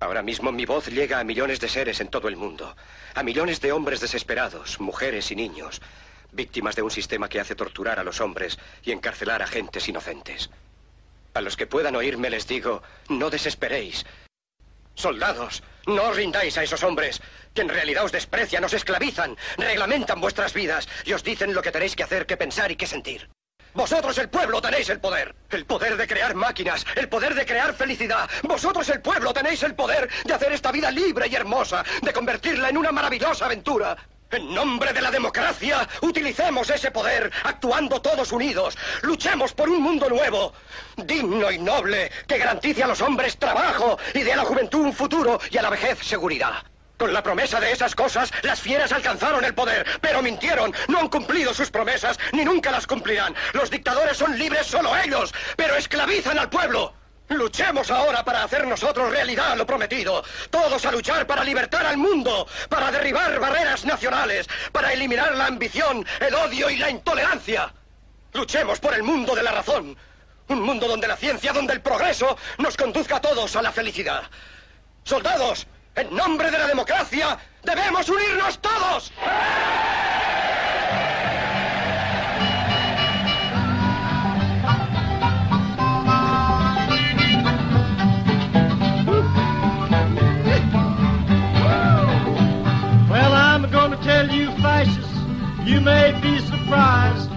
Ahora mismo mi voz llega a millones de seres en todo el mundo, a millones de hombres desesperados, mujeres y niños, víctimas de un sistema que hace torturar a los hombres y encarcelar a gentes inocentes. A los que puedan oírme les digo, no desesperéis. Soldados, no os rindáis a esos hombres, que en realidad os desprecian, os esclavizan, reglamentan vuestras vidas y os dicen lo que tenéis que hacer, que pensar y que sentir. Vosotros el pueblo tenéis el poder. El poder de crear máquinas, el poder de crear felicidad. Vosotros el pueblo tenéis el poder de hacer esta vida libre y hermosa, de convertirla en una maravillosa aventura. En nombre de la democracia, utilicemos ese poder, actuando todos unidos. Luchemos por un mundo nuevo, digno y noble, que garantice a los hombres trabajo y dé a la juventud un futuro y a la vejez seguridad. Con la promesa de esas cosas, las fieras alcanzaron el poder, pero mintieron, no han cumplido sus promesas, ni nunca las cumplirán. Los dictadores son libres solo ellos, pero esclavizan al pueblo. Luchemos ahora para hacer nosotros realidad lo prometido. Todos a luchar para libertar al mundo, para derribar barreras nacionales, para eliminar la ambición, el odio y la intolerancia. Luchemos por el mundo de la razón. Un mundo donde la ciencia, donde el progreso nos conduzca a todos a la felicidad. Soldados, en nombre de la democracia, debemos unirnos todos. Well, I'm to tell you, fascists, you may be surprised.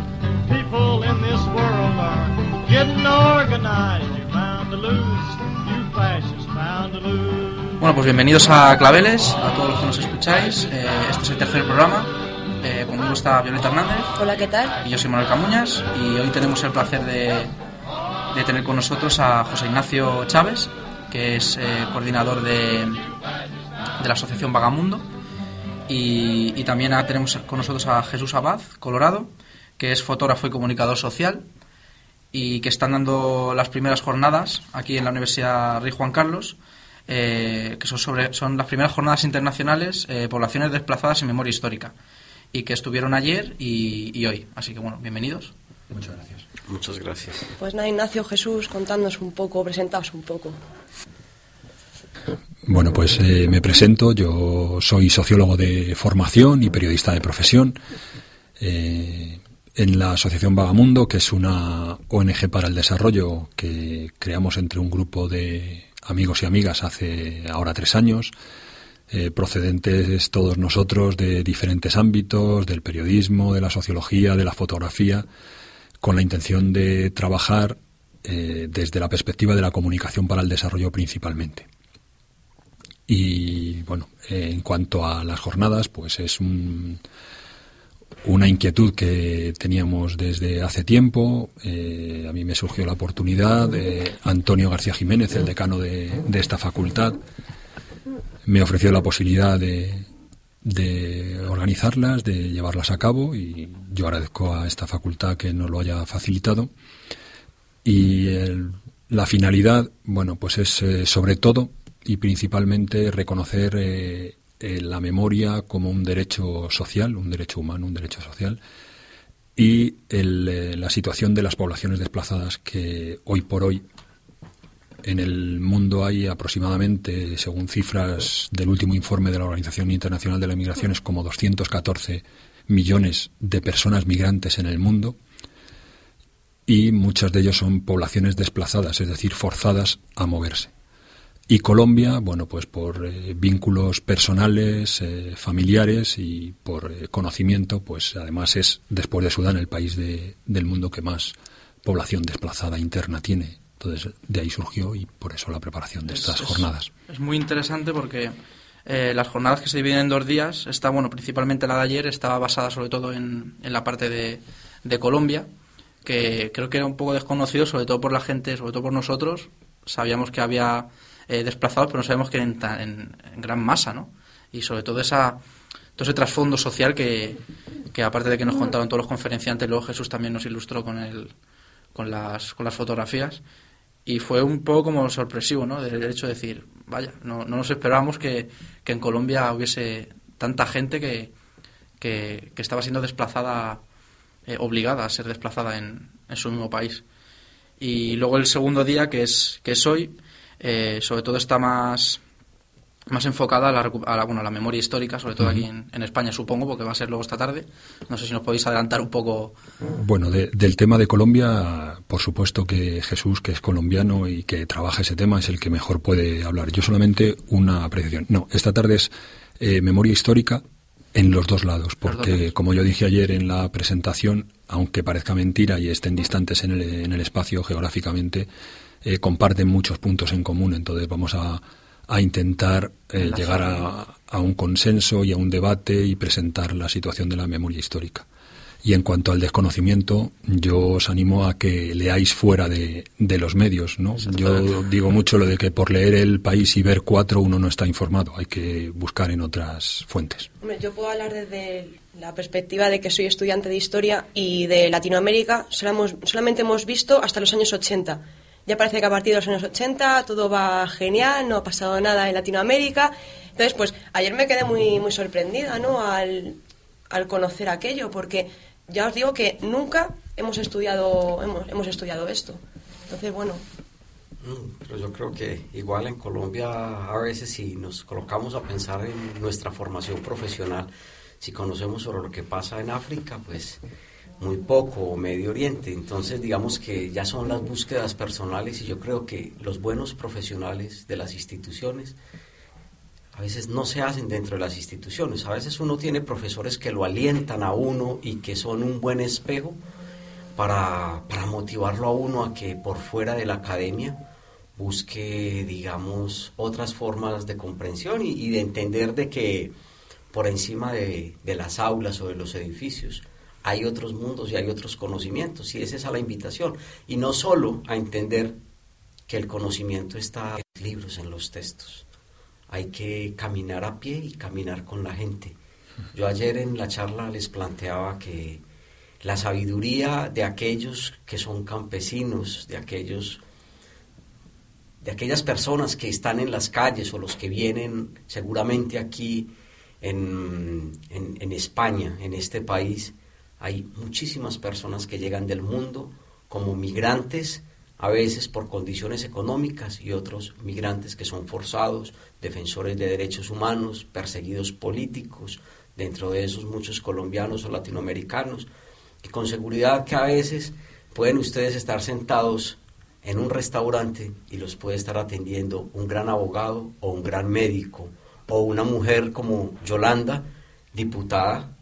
People in this world are getting organized. You're bound to lose, you fascists. Bueno, pues bienvenidos a Claveles, a todos los que nos escucháis. Eh, este es el tercer programa. Eh, conmigo está Violeta Hernández Hola, ¿qué tal? y yo soy Manuel Camuñas. Y hoy tenemos el placer de, de tener con nosotros a José Ignacio Chávez, que es eh, coordinador de, de la Asociación Vagamundo. Y, y también a- tenemos con nosotros a Jesús Abad, Colorado, que es fotógrafo y comunicador social y que están dando las primeras jornadas aquí en la Universidad Rey Juan Carlos, eh, que son, sobre, son las primeras jornadas internacionales, eh, poblaciones desplazadas en memoria histórica, y que estuvieron ayer y, y hoy. Así que bueno, bienvenidos. Muchas gracias. Muchas gracias. Pues nada, Ignacio Jesús, contándonos un poco, presentaos un poco. Bueno, pues eh, me presento. Yo soy sociólogo de formación y periodista de profesión. Eh, en la Asociación Vagamundo, que es una ONG para el desarrollo que creamos entre un grupo de amigos y amigas hace ahora tres años, eh, procedentes todos nosotros de diferentes ámbitos, del periodismo, de la sociología, de la fotografía, con la intención de trabajar eh, desde la perspectiva de la comunicación para el desarrollo principalmente. Y bueno, en cuanto a las jornadas, pues es un- una inquietud que teníamos desde hace tiempo. Eh, a mí me surgió la oportunidad. de Antonio García Jiménez, el decano de, de esta facultad, me ofreció la posibilidad de, de organizarlas, de llevarlas a cabo y yo agradezco a esta facultad que nos lo haya facilitado. Y la finalidad, bueno, pues es eh, sobre todo y principalmente reconocer eh, la memoria como un derecho social, un derecho humano, un derecho social, y eh, la situación de las poblaciones desplazadas que hoy por hoy en el mundo hay aproximadamente, según cifras del último informe de la Organización Internacional de la Migración, es como 214 millones de personas migrantes en el mundo y muchas de ellos son poblaciones desplazadas, es decir, forzadas a moverse. Y Colombia, bueno, pues por eh, vínculos personales, eh, familiares y por eh, conocimiento, pues además es, después de Sudán, el país de- del mundo que más población desplazada interna tiene. Entonces, de ahí surgió y por eso la preparación de Es- estas es- jornadas. Es muy interesante porque eh, las jornadas que se dividen en dos días, está, bueno, principalmente la de ayer, estaba basada sobre todo en, en la parte de, de Colombia, que creo que era un poco desconocido, sobre todo por la gente, sobre todo por nosotros. Sabíamos que había eh, desplazados, pero no sabemos que en, en, gran masa, ¿no? Y sobre todo esa todo ese trasfondo social que, que aparte de que nos contaron todos los conferenciantes, luego Jesús también nos ilustró con el, con las, con las fotografías y fue un poco como sorpresivo, ¿no? Del hecho de decir, vaya, no, no nos esperábamos que, que en Colombia hubiese tanta gente que, que, que estaba siendo desplazada, eh, obligada a ser desplazada en, en su mismo país. Y luego el segundo día, que es, que es hoy, eh, sobre todo está más, más enfocada a la, a la, bueno, a la memoria histórica, sobre todo aquí en, en España, supongo, porque va a ser luego esta tarde. No sé si nos podéis adelantar un poco. Bueno, de- del tema de Colombia, por supuesto que Jesús, que es colombiano y que trabaja ese tema, es el que mejor puede hablar. Yo solamente una apreciación. No, esta tarde es eh, memoria histórica en los dos lados, porque lados. como yo dije ayer en la presentación, aunque parezca mentira y estén distantes en el, en el espacio geográficamente, eh, comparten muchos puntos en común. Entonces vamos a, a intentar eh, llegar a, a un consenso y a un debate y presentar la situación de la memoria histórica. Y en cuanto al desconocimiento, yo os animo a que leáis fuera de, de los medios. ¿no? Yo digo mucho lo de que por leer el país y ver cuatro uno no está informado. Hay que buscar en otras fuentes. Hombre, yo puedo hablar desde la perspectiva de que soy estudiante de historia y de Latinoamérica solamos- solamente hemos visto hasta los años 80. Ya parece que a partir de los años 80 todo va genial, no ha pasado nada en Latinoamérica. Entonces, pues ayer me quedé muy, muy sorprendida ¿no? al, al conocer aquello, porque ya os digo que nunca hemos estudiado, hemos, hemos estudiado esto. Entonces, bueno, Mm, Pero yo creo que igual en Colombia a veces si nos colocamos a pensar en nuestra formación profesional, si conocemos sobre lo que pasa en África, pues muy poco, o Medio Oriente. Entonces digamos que ya son las búsquedas personales y yo creo que los buenos profesionales de las instituciones a veces no se hacen dentro de las instituciones. A veces uno tiene profesores que lo alientan a uno y que son un buen espejo para, para motivarlo a uno a que por fuera de la academia busque, digamos, otras formas de comprensión y, de entender de que por encima de las aulas o de los edificios hay otros mundos y hay otros conocimientos y esa es la invitación. Y no solo a entender que el conocimiento está en los libros, en los textos. Hay que caminar a pie y caminar con la gente. Yo ayer en la charla les planteaba que la sabiduría de aquellos que son campesinos, de aquellos de aquellas personas que están en las calles o los que vienen seguramente aquí en, en España, en este país, hay muchísimas personas que llegan del mundo como migrantes, a veces por condiciones económicas y otros migrantes que son forzados, defensores de derechos humanos, perseguidos políticos, dentro de esos muchos colombianos o latinoamericanos, y con seguridad que a veces pueden ustedes estar sentados en un restaurante y los puede estar atendiendo un gran abogado o un gran médico o una mujer como Yolanda, diputada,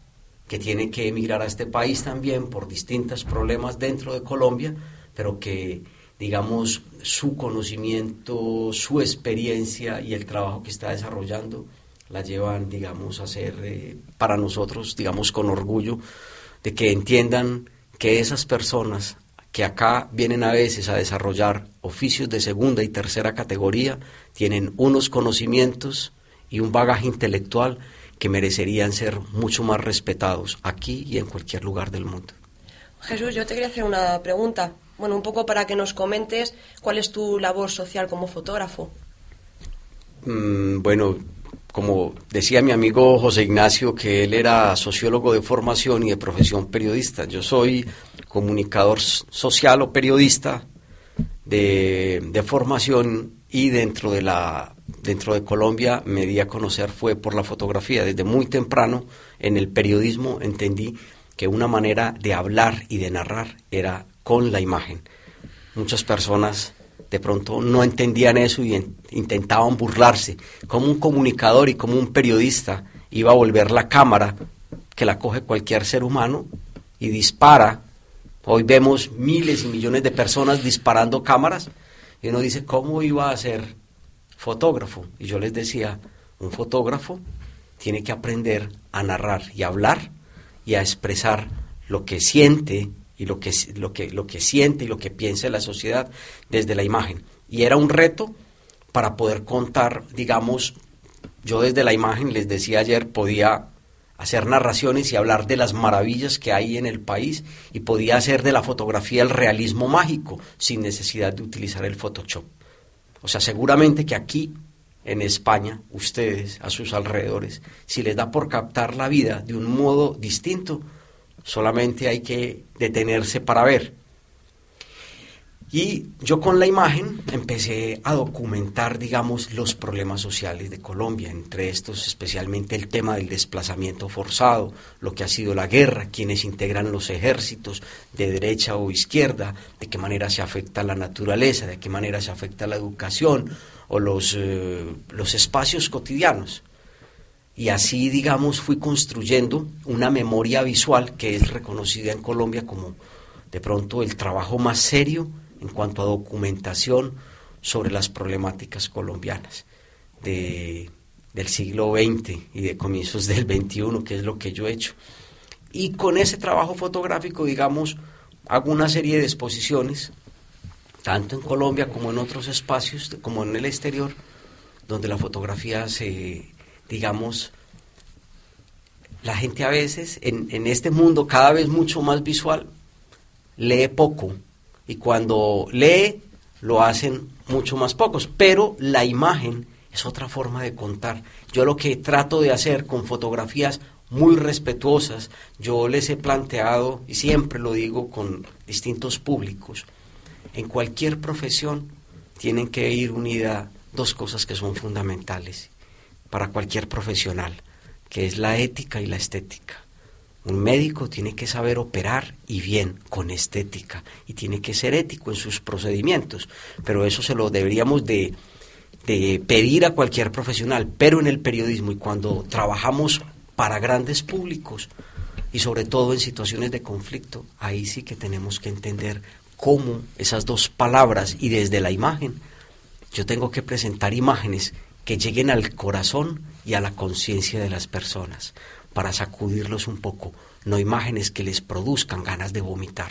que tiene que emigrar a este país también por distintos problemas dentro de Colombia, pero que digamos su conocimiento, su experiencia y el trabajo que está desarrollando la llevan, digamos, a ser eh, para nosotros, digamos, con orgullo de que entiendan que esas personas que acá vienen a veces a desarrollar oficios de segunda y tercera categoría, tienen unos conocimientos y un bagaje intelectual que merecerían ser mucho más respetados aquí y en cualquier lugar del mundo. Jesús, yo te quería hacer una pregunta. Bueno, un poco para que nos comentes cuál es tu labor social como fotógrafo. Mm, bueno, como decía mi amigo José Ignacio, que él era sociólogo de formación y de profesión periodista. Yo soy comunicador social o periodista de, de formación y dentro de la dentro de Colombia me di a conocer fue por la fotografía. Desde muy temprano en el periodismo entendí que una manera de hablar y de narrar era con la imagen. Muchas personas de pronto no entendían eso y en- intentaban burlarse. Como un comunicador y como un periodista iba a volver la cámara que la coge cualquier ser humano y dispara. Hoy vemos miles y millones de personas disparando cámaras y uno dice, ¿cómo iba a ser fotógrafo? Y yo les decía, un fotógrafo tiene que aprender a narrar y hablar y a expresar lo que siente y lo que, lo que, lo que siente y lo que piensa la sociedad desde la imagen. Y era un reto para poder contar, digamos, yo desde la imagen, les decía ayer, podía hacer narraciones y hablar de las maravillas que hay en el país y podía hacer de la fotografía el realismo mágico sin necesidad de utilizar el Photoshop. O sea, seguramente que aquí en España, ustedes a sus alrededores, si les da por captar la vida de un modo distinto, solamente hay que detenerse para ver. Y yo con la imagen empecé a documentar, digamos, los problemas sociales de Colombia, entre estos especialmente el tema del desplazamiento forzado, lo que ha sido la guerra, quienes integran los ejércitos de derecha o izquierda, de qué manera se afecta la naturaleza, de qué manera se afecta la educación o los, eh, los espacios cotidianos. Y así, digamos, fui construyendo una memoria visual que es reconocida en Colombia como de pronto el trabajo más serio en cuanto a documentación sobre las problemáticas colombianas de, del siglo XX y de comienzos del XXI, que es lo que yo he hecho. Y con ese trabajo fotográfico, digamos, hago una serie de exposiciones, tanto en Colombia como en otros espacios, como en el exterior, donde la fotografía se, digamos, la gente a veces, en este mundo cada vez mucho más visual, lee poco y cuando lee lo hacen mucho más pocos, pero la imagen es otra forma de contar. Yo lo que trato de hacer con fotografías muy respetuosas, yo les he planteado, y siempre lo digo con distintos públicos, en cualquier profesión tienen que ir unidas dos cosas que son fundamentales para cualquier profesional, que es la ética y la estética. Un médico tiene que saber operar y bien, con estética, y tiene que ser ético en sus procedimientos, pero eso se lo deberíamos de, pedir a cualquier profesional, pero en el periodismo y cuando trabajamos para grandes públicos y sobre todo en situaciones de conflicto, ahí sí que tenemos que entender cómo esas dos palabras y desde la imagen, yo tengo que presentar imágenes que lleguen al corazón y a la conciencia de las personas para sacudirlos un poco, no imágenes que les produzcan ganas de vomitar.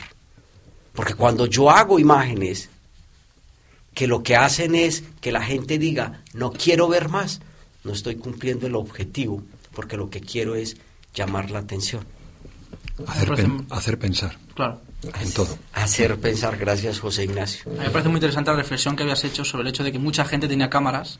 Porque cuando yo hago imágenes que lo que hacen es que la gente diga, no quiero ver más, no estoy cumpliendo el objetivo, porque lo que quiero es llamar la atención. Hacer, pensar. Claro. En todo. Hacer pensar, gracias José Ignacio. A mí me parece muy interesante la reflexión que habías hecho sobre el hecho de que mucha gente tenía cámaras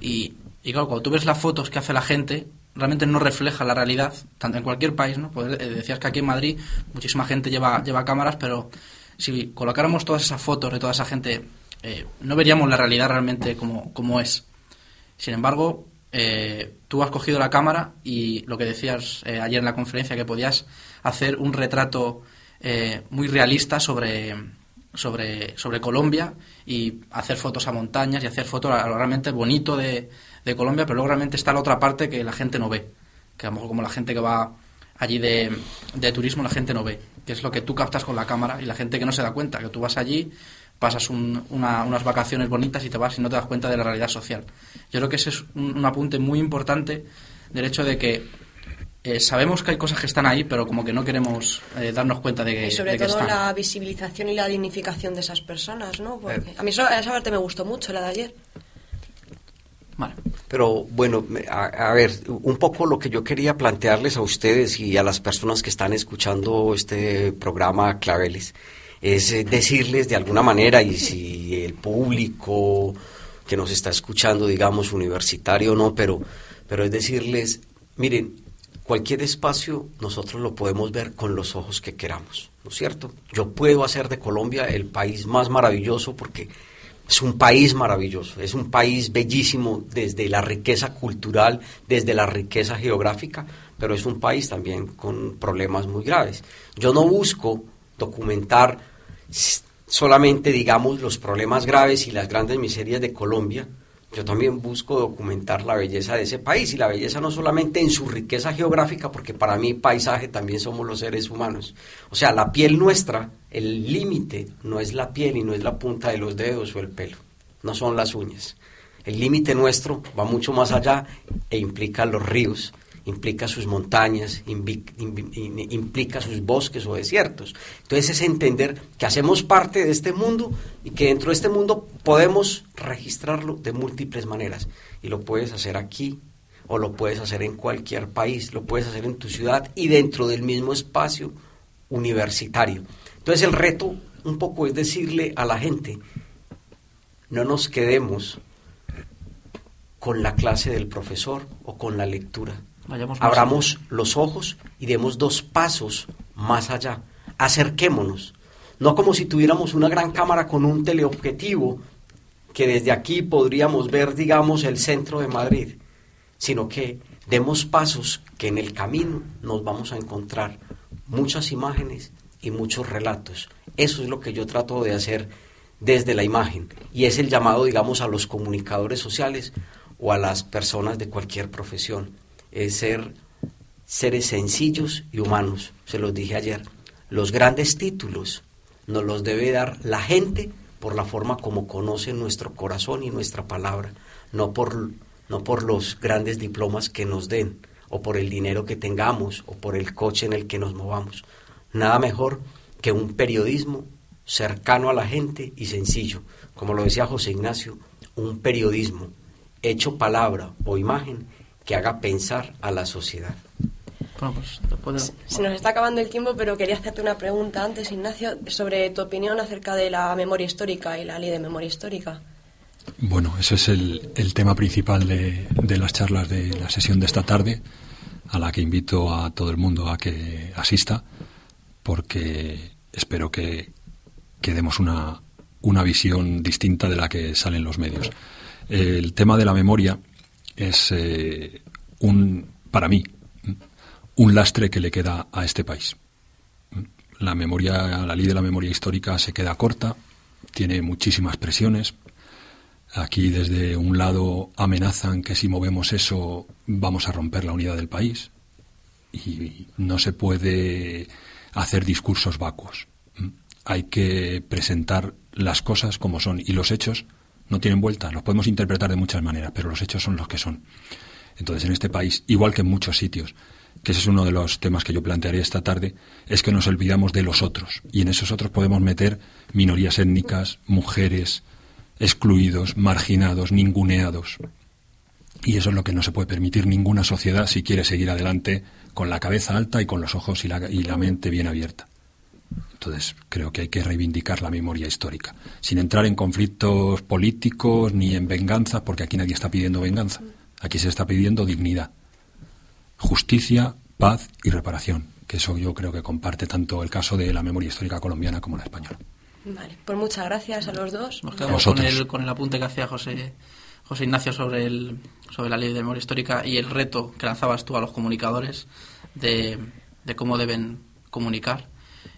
y, y claro, cuando tú ves las fotos que hace la gente, realmente no refleja la realidad, tanto en cualquier país, ¿no? Pues, eh, decías que aquí en Madrid muchísima gente lleva, lleva cámaras, pero si colocáramos todas esas fotos de toda esa gente, eh, no veríamos la realidad realmente como, como es. Sin embargo, eh, tú has cogido la cámara y lo que decías ayer en la conferencia, que podías hacer un retrato muy realista sobre, sobre, sobre Colombia y hacer fotos a montañas y hacer fotos a lo realmente bonito de, de Colombia, pero luego realmente está la otra parte que la gente no ve, que a lo mejor como la gente que va allí de, de turismo la gente no ve, que es lo que tú captas con la cámara y la gente que no se da cuenta, que tú vas allí, pasas unas vacaciones bonitas y te vas y no te das cuenta de la realidad social. Yo creo que ese es un, apunte muy importante del hecho de que eh, sabemos que hay cosas que están ahí, pero como que no queremos eh, darnos cuenta de que Y sobre de todo la visibilización y la dignificación de esas personas, ¿no? Porque a mí esa parte me gustó mucho, la de ayer. Pero bueno, a, ver, un poco lo que yo quería plantearles a ustedes y a las personas que están escuchando este programa Claveles es eh, decirles de alguna manera, y si el público que nos está escuchando, digamos, universitario o no, pero, pero es decirles, miren, cualquier espacio nosotros lo podemos ver con los ojos que queramos, ¿no es cierto? Yo puedo hacer de Colombia el país más maravilloso porque es un país maravilloso, es un país bellísimo desde la riqueza cultural, desde la riqueza geográfica, pero es un país también con problemas muy graves. Yo no busco documentar solamente, digamos, los problemas graves y las grandes miserias de Colombia, yo también busco documentar la belleza de ese país y la belleza no solamente en su riqueza geográfica, porque para mí paisaje también somos los seres humanos. O sea, la piel nuestra, el límite no es la piel y no es la punta de los dedos o el pelo, no son las uñas. El límite nuestro va mucho más allá e implica los ríos, implica sus montañas, implica sus bosques o desiertos. Entonces es entender que hacemos parte de este mundo y que dentro de este mundo podemos registrarlo de múltiples maneras. Y lo puedes hacer aquí o lo puedes hacer en cualquier país, lo puedes hacer en tu ciudad y dentro del mismo espacio universitario. Entonces el reto un poco es decirle a la gente, no nos quedemos con la clase del profesor o con la lectura Abramos los ojos y demos dos pasos más allá. Acerquémonos. no como si tuviéramos una gran cámara con un teleobjetivo que desde aquí podríamos ver, digamos, el centro de Madrid, sino que demos pasos que en el camino nos vamos a encontrar muchas imágenes y muchos relatos. Eso es lo que yo trato de hacer desde la imagen y es el llamado, digamos, a los comunicadores sociales o a las personas de cualquier profesión, es ser seres sencillos y humanos. Se los dije ayer, los grandes títulos nos los debe dar la gente por la forma como conoce nuestro corazón y nuestra palabra, no por, no por los grandes diplomas que nos den, o por el dinero que tengamos, o por el coche en el que nos movamos. Nada mejor que un periodismo cercano a la gente y sencillo, como lo decía José Ignacio, un periodismo hecho palabra o imagen que haga pensar a la sociedad. Pues, se nos está acabando el tiempo, pero quería hacerte una pregunta antes, Ignacio, sobre tu opinión acerca de la memoria histórica y la ley de memoria histórica. Bueno, ese es el, tema principal de, de, las charlas de la sesión de esta tarde, a la que invito a todo el mundo a que asista, porque espero que, que demos una, una visión distinta de la que salen los medios. El tema de la memoria es eh, un, para mí, un lastre que le queda a este país. La memoria, la ley de la memoria histórica se queda corta, tiene muchísimas presiones. Aquí desde un lado amenazan que si movemos eso vamos a romper la unidad del país y no se puede hacer discursos vacuos. Hay que presentar las cosas como son y los hechos no tienen vuelta. Los podemos interpretar de muchas maneras, pero los hechos son los que son. Entonces, en este país, igual que en muchos sitios, que ese es uno de los temas que yo plantearé esta tarde, es que nos olvidamos de los otros. Y en esos otros podemos meter minorías étnicas, mujeres, excluidos, marginados, ninguneados. Y eso es lo que no se puede permitir ninguna sociedad si quiere seguir adelante con la cabeza alta y con los ojos y la, y la mente bien abierta. Entonces, creo que hay que reivindicar la memoria histórica, sin entrar en conflictos políticos ni en venganza, porque aquí nadie está pidiendo venganza. Aquí se está pidiendo dignidad justicia, paz y reparación, que eso yo creo que comparte tanto el caso de la memoria histórica colombiana como la española. Vale, pues muchas gracias a los dos. Nos quedamos con el, con el apunte que hacía José, José Ignacio sobre, el, sobre la ley de memoria histórica y el reto que lanzabas tú a los comunicadores de, de cómo deben comunicar.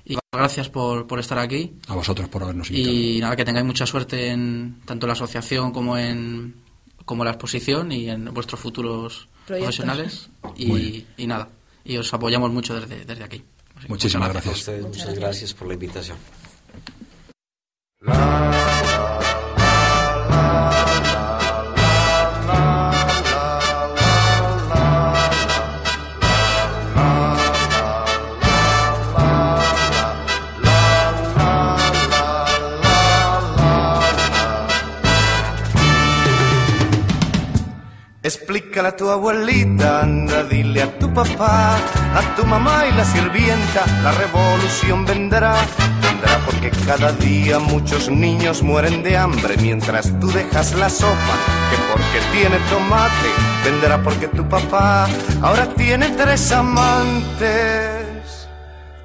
Y gracias por, por, estar aquí. A vosotros por habernos invitado. Y nada, que tengáis mucha suerte en tanto en la asociación como en como la exposición y en vuestros futuros profesionales y, y, nada, y os apoyamos mucho desde, desde aquí. Muchísimas gracias. Muchas gracias por la invitación. A tu abuelita, anda, dile a tu papá, a tu mamá y la sirvienta, la revolución vendrá. Vendrá porque cada día muchos niños mueren de hambre mientras tú dejas la sopa, que porque tiene tomate, vendrá porque tu papá ahora tiene tres amantes,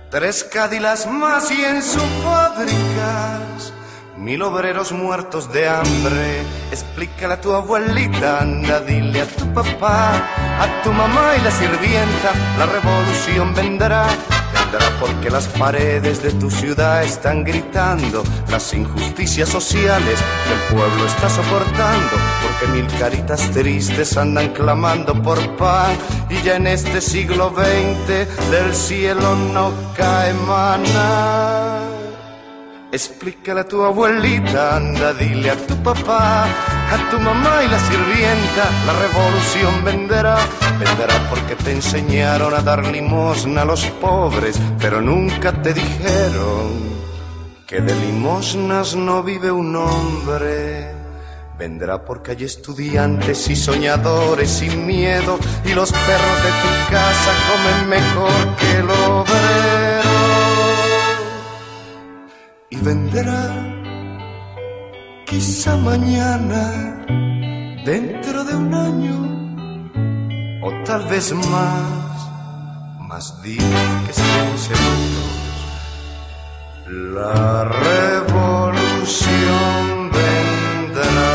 tres cádilas más y en su fábricas Mil obreros muertos de hambre, explícale a tu abuelita, anda, dile a tu papá, a tu mamá y la sirvienta, la revolución vendrá. Vendrá porque las paredes de tu ciudad están gritando las injusticias sociales que el pueblo está soportando, porque mil caritas tristes andan clamando por pan y ya en este siglo XX del cielo no cae maná. Explícale a tu abuelita, anda, dile a tu papá, a tu mamá y la sirvienta, la revolución venderá, venderá porque te enseñaron a dar limosna a los pobres, pero nunca te dijeron que de limosnas no vive un hombre. Vendrá porque hay estudiantes y soñadores sin miedo y los perros de tu casa comen mejor que el obrero y vendrá quizá mañana, dentro de un año, o tal vez más, más días que sean segundos. La revolución vendrá.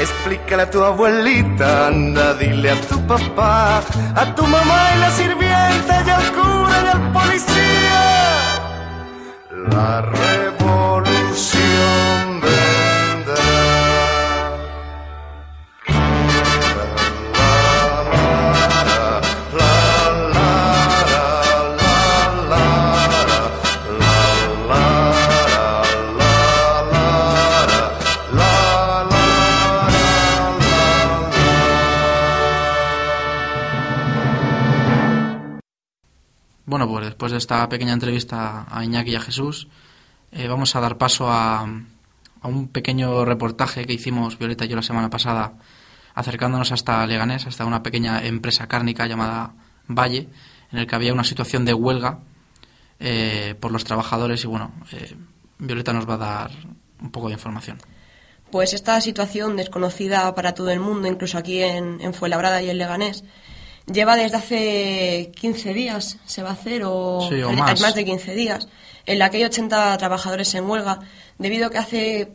Explícale a tu abuelita, anda, dile a tu papá, a tu mamá y la sirvienta y al cura y al policía. La revolución esta pequeña entrevista a Iñaki y a Jesús, eh, vamos a dar paso a, a un pequeño reportaje que hicimos Violeta y yo la semana pasada, acercándonos hasta Leganés, hasta una pequeña empresa cárnica llamada Valle, en el que había una situación de huelga eh, por los trabajadores y bueno, eh, Violeta nos va a dar un poco de información. Pues esta situación desconocida para todo el mundo, incluso aquí en, en y en Leganés, lleva desde hace 15 días, se va a hacer, o, Sí, o más. de 15 días, en la que hay 80 trabajadores en huelga, debido a que hace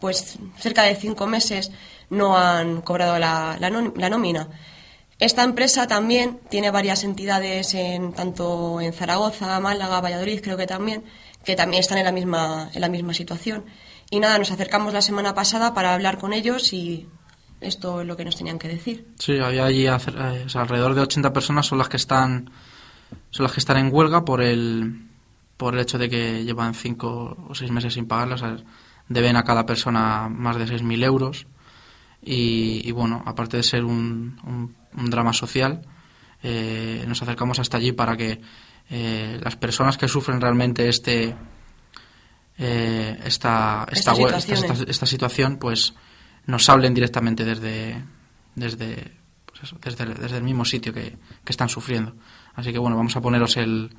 pues cerca de 5 meses no han cobrado la, la nómina. Esta empresa también tiene varias entidades en tanto en Zaragoza, Málaga, Valladolid, creo que también, que también están en la misma en la misma situación. Y nada, nos acercamos la semana pasada para hablar con ellos y esto es lo que nos tenían que decir. Sí, había allí eh, o sea, alrededor de 80 personas son las que están son las que están en huelga por el por el hecho de que llevan 5 o 6 meses sin pagarlas, o sea, deben a cada persona más de 6.000 euros y, y bueno, aparte de ser un, un- un drama social, eh, nos acercamos hasta allí para que eh, las personas que sufren realmente este eh, esta, esta, esta- esta situación, pues nos hablen directamente desde desde pues desde, desde el mismo sitio que, que están sufriendo. Así que bueno, vamos a poneros el,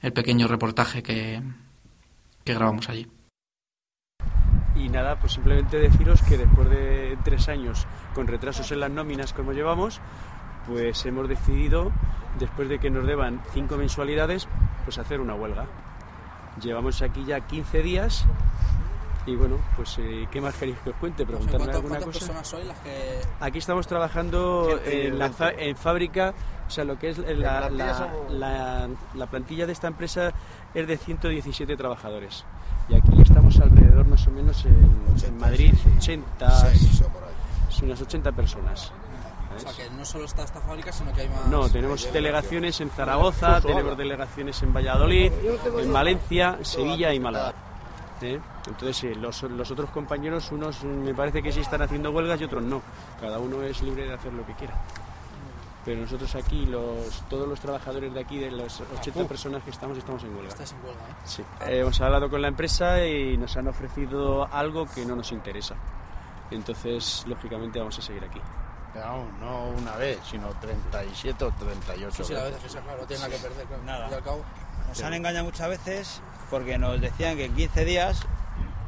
el pequeño reportaje que, que grabamos allí. Y nada, pues simplemente deciros que después de tres años con retrasos en las nóminas como llevamos, pues hemos decidido, después de que nos deban cinco mensualidades, pues hacer una huelga. Llevamos aquí ya 15 días y bueno, pues eh, ¿qué más queréis que os cuente? ¿Preguntarme alguna cosa? sois las que...? Aquí estamos trabajando en, la fa- en fábrica, o sea, lo que es la, la- la- la plantilla de esta empresa es de 117 trabajadores. Y aquí estamos alrededor más o menos en, en Madrid, 80, es unas 80 personas. ¿sabes? no solo está esta fábrica, sino que hay más... No, tenemos delegaciones en Zaragoza, tenemos delegaciones en Valladolid, en Valencia, Sevilla y Málaga. ¿Eh? Entonces, eh, los, los otros compañeros, unos me parece que sí están haciendo huelgas y otros no. Cada uno es libre de hacer lo que quiera. Pero nosotros aquí, los, todos los trabajadores de aquí, de las 80 personas que estamos, estamos en huelga. Estáis en huelga, ¿eh? Sí. Eh, hemos hablado con la empresa y nos han ofrecido algo que no nos interesa. Entonces, lógicamente, vamos a seguir aquí. Pero vamos, no una vez, sino 37 o 38 veces. claro, no tiene nada que perder. Nada. Y al cabo... Nos han engañado muchas veces porque nos decían que en 15 días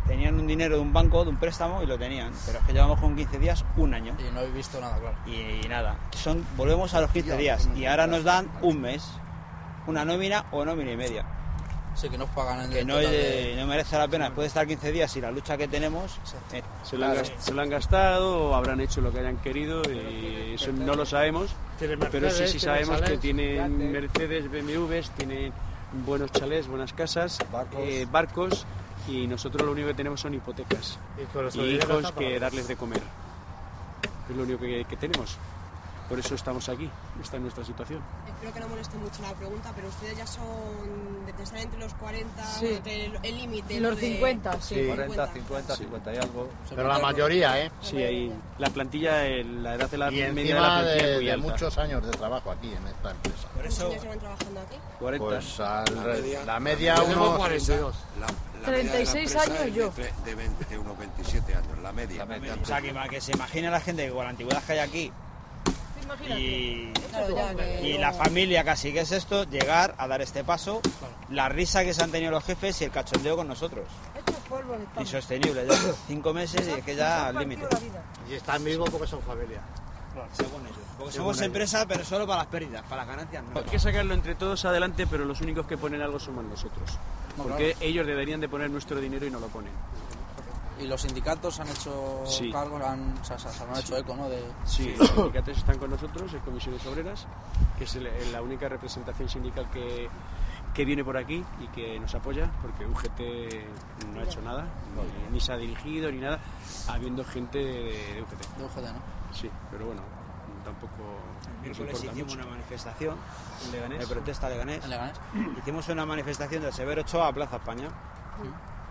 tenían un dinero de un banco, de un préstamo y lo tenían. Pero es que llevamos con 15 días un año. Y no habéis visto nada, claro. Y, nada, son, volvemos a los 15 días y ahora nos dan un mes, una nómina o nómina y media. Sí, que nos pagan en Que el no, total de- no merece la pena después de estar 15 días y la lucha que tenemos. eh, Se lo, han, se lo han gastado o habrán hecho lo que hayan querido y eso no lo sabemos. Pero sí, sí sabemos que tienen Mercedes, BMWs, tienen buenos chalés, buenas casas, eh, barcos y nosotros lo único que tenemos son hipotecas y hijos que darles de comer. Es lo único que, que tenemos. Por eso estamos aquí, esta es nuestra situación. Espero que no moleste mucho la pregunta, pero ustedes ya son de estar entre los 40, Sí. entre el- límite. Los de- 50, sí. 40, 50, 50 y algo. Pero la mayoría, ¿eh? Sí, ahí la plantilla, el- la edad de la Y media de la encima plantilla es de, muy de alta. muchos años de trabajo aquí en esta empresa. Por ¿Cuántos eso años llevan trabajando aquí? 40. Pues al- la media unos... La, la media de la 36 empresa años yo. De, tre- de, 20 de unos 27 años, la media. o sea, que, que se imagine la gente que con la antigüedad que hay aquí y, Claro, ya que y no- la familia casi que es esto, llegar a dar este paso, la risa que se han tenido los jefes y el cachondeo con nosotros. Insostenible, ya cinco meses y es que ya al límite. Y están vivos porque son familia. Según ellos. Porque somos empresa, pero solo para las pérdidas, para las ganancias no. Hay que sacarlo entre todos adelante, pero los únicos que ponen algo somos nosotros. Porque ellos deberían de poner nuestro dinero y no lo ponen. Y los sindicatos han hecho Sí. cargos, han, o sea, se han hecho eco, ¿no? De... Sí, los sindicatos están con nosotros, en Comisiones Obreras, que es la única representación sindical que, que viene por aquí y que nos apoya, porque UGT no ha hecho nada, ni, ni se ha dirigido ni nada, habiendo gente de, de UGT. De UGT, ¿no? Sí, pero bueno, tampoco nos hicimos mucho. una manifestación ¿En Leganés? de protesta a Leganés. ¿En Leganés? Hicimos una manifestación de Severo Ochoa a Plaza España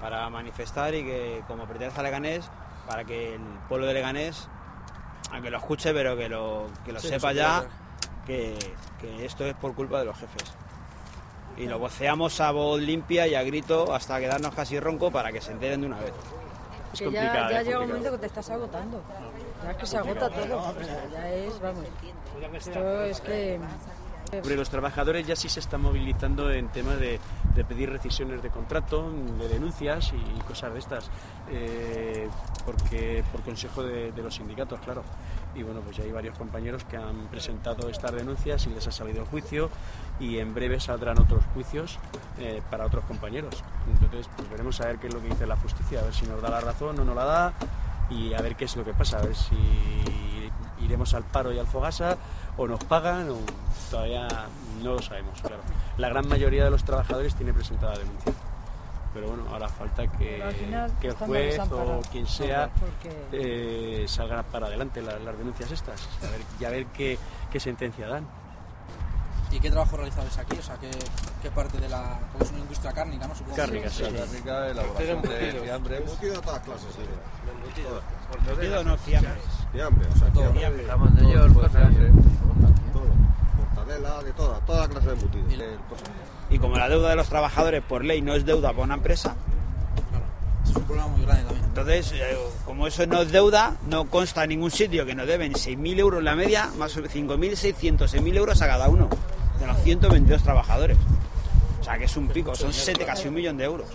para manifestar y que como pertenece a Leganés, para que el pueblo de Leganés, aunque lo escuche, pero que lo, que lo Sí, sepa se ya, que, que esto es por culpa de los jefes. Y lo voceamos a voz limpia y a grito hasta quedarnos casi ronco para que se enteren de una vez. Es Que complicado, ya, ya es llega un momento que te estás agotando. Ya es que se agota todo. O sea, ya es, vamos. Esto es que. Hombre, los trabajadores ya sí se están movilizando en temas de, pedir rescisiones de contrato, de denuncias y cosas de estas, eh, porque por consejo de, los sindicatos, claro. Y bueno, pues ya hay varios compañeros que han presentado estas denuncias y les ha salido el juicio y en breve saldrán otros juicios eh, para otros compañeros. Entonces, pues veremos a ver qué es lo que dice la justicia, a ver si nos da la razón o no la da y a ver qué es lo que pasa, a ver si iremos al paro y al fogasa o nos pagan o todavía no lo sabemos, claro. La gran mayoría de los trabajadores tiene presentada denuncia. Pero bueno, ahora falta que, final que el juez o quien sea Porque- eh, salgan para adelante la- las denuncias estas a ver- y a ver qué, qué sentencia dan. ¿Y qué trabajo realizabais aquí? O sea, ¿qué, qué parte de la... como es una industria cárnica, ¿no? Supongo. Cárnica, sí. Cárnica, elaboración de fiambres. Embutido a todas clases, sí. Embutido no, fiambres. Fiambre, o sea, Todo. fiambre. Jamón de york, Todo, cosas. Mortadela, de toda, toda clase de embutidos. Y como la deuda de los trabajadores por ley no es deuda para una empresa, Claro. Es un problema muy grande también. entonces, eh, como eso no es deuda, no consta en ningún sitio que nos deben 6.000 euros la media, más o menos 5.600, 6.000 euros a cada uno de los 122 trabajadores. O sea, que es un pico, son siete, casi un millón de euros.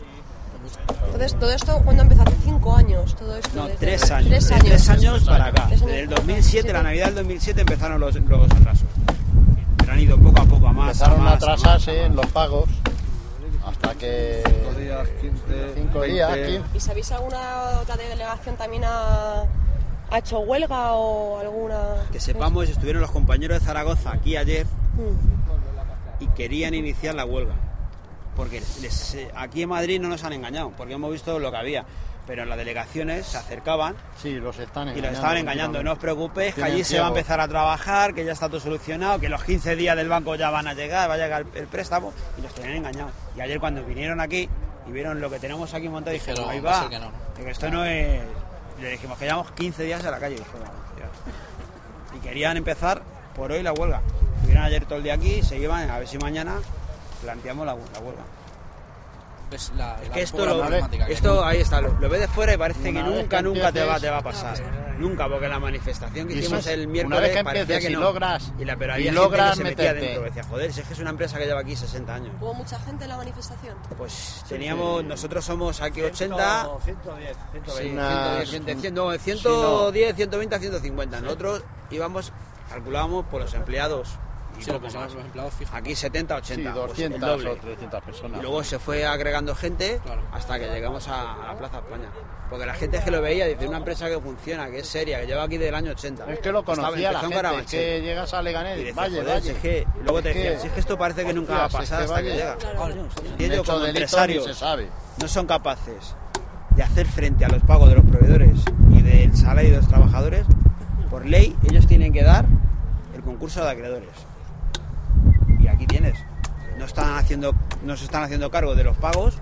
Entonces, todo esto, ¿cuándo empezó? Hace cinco años, todo esto. No, desde- tres años. Tres de años. tres años para acá. Desde el para acá. 2007, la Navidad del 2007 empezaron los, los atrasos. Pero han ido poco a poco a más. Empezaron a más, atrasarse más, en los pagos hasta que Cinco días, 15, cinco días, 20. 15. ¿Y sabéis alguna otra delegación también ha, ha hecho huelga o alguna...? Que sepamos, estuvieron los compañeros de Zaragoza aquí ayer Mm. Y querían iniciar la huelga. Porque les- aquí en Madrid no nos han engañado, porque hemos visto lo que había. Pero en las delegaciones se acercaban Sí, los están y los estaban engañando. No os preocupéis, que allí se va a empezar a trabajar, que ya está todo solucionado, que los 15 días del banco ya van a llegar, va a llegar el, préstamo y los tenían engañados. Y ayer cuando vinieron aquí y vieron lo que tenemos aquí montado, dijeron, Dijeron, ahí va que no, ¿no? que esto no es... Le dijimos que llevamos 15 días a la calle. y querían empezar por hoy la huelga. Estuvieron ayer todo el día aquí, se iban a ver si mañana planteamos la, la huelga. Ves la, Es la- que un esto, la lo, esto ahí está, lo, lo ves de fuera y parece Una que nunca, que nunca te va, te va a pasar. Nunca, porque la manifestación que hicimos eso- el una miércoles vez que parecía que y no. logras- y, la, pero y había logras gente que se metía dentro. Decía, joder, si es que es una empresa que lleva aquí 60 años. ¿Hubo mucha gente en la manifestación? Pues teníamos, nosotros somos aquí 80, 110, 120. sí, Unas- 110, 100, no, 110, 120 a 150. Nosotros íbamos, calculábamos por los empleados. Y Sí, lo. Aquí 70, Sí, 80. pues el 200 doble. o 300 personas. Y luego se fue agregando gente Claro. hasta que llegamos a, a la Plaza España. Porque la gente es que lo veía, dice, una empresa que funciona, que es seria, que lleva aquí del año 80. Es que lo Estaba- conocía la gente, es que llegas a Y Leganés, decía, vaya, vaya. es que, y luego te Es decían, que- si es que esto parece que nunca va a pasar hasta que llega. Y ellos como empresarios se sabe. no son capaces de hacer frente a los pagos de los proveedores y del salario de los trabajadores, por ley ellos tienen que dar el concurso de acreedores. Aquí tienes. No están haciendo, no se están haciendo cargo de los pagos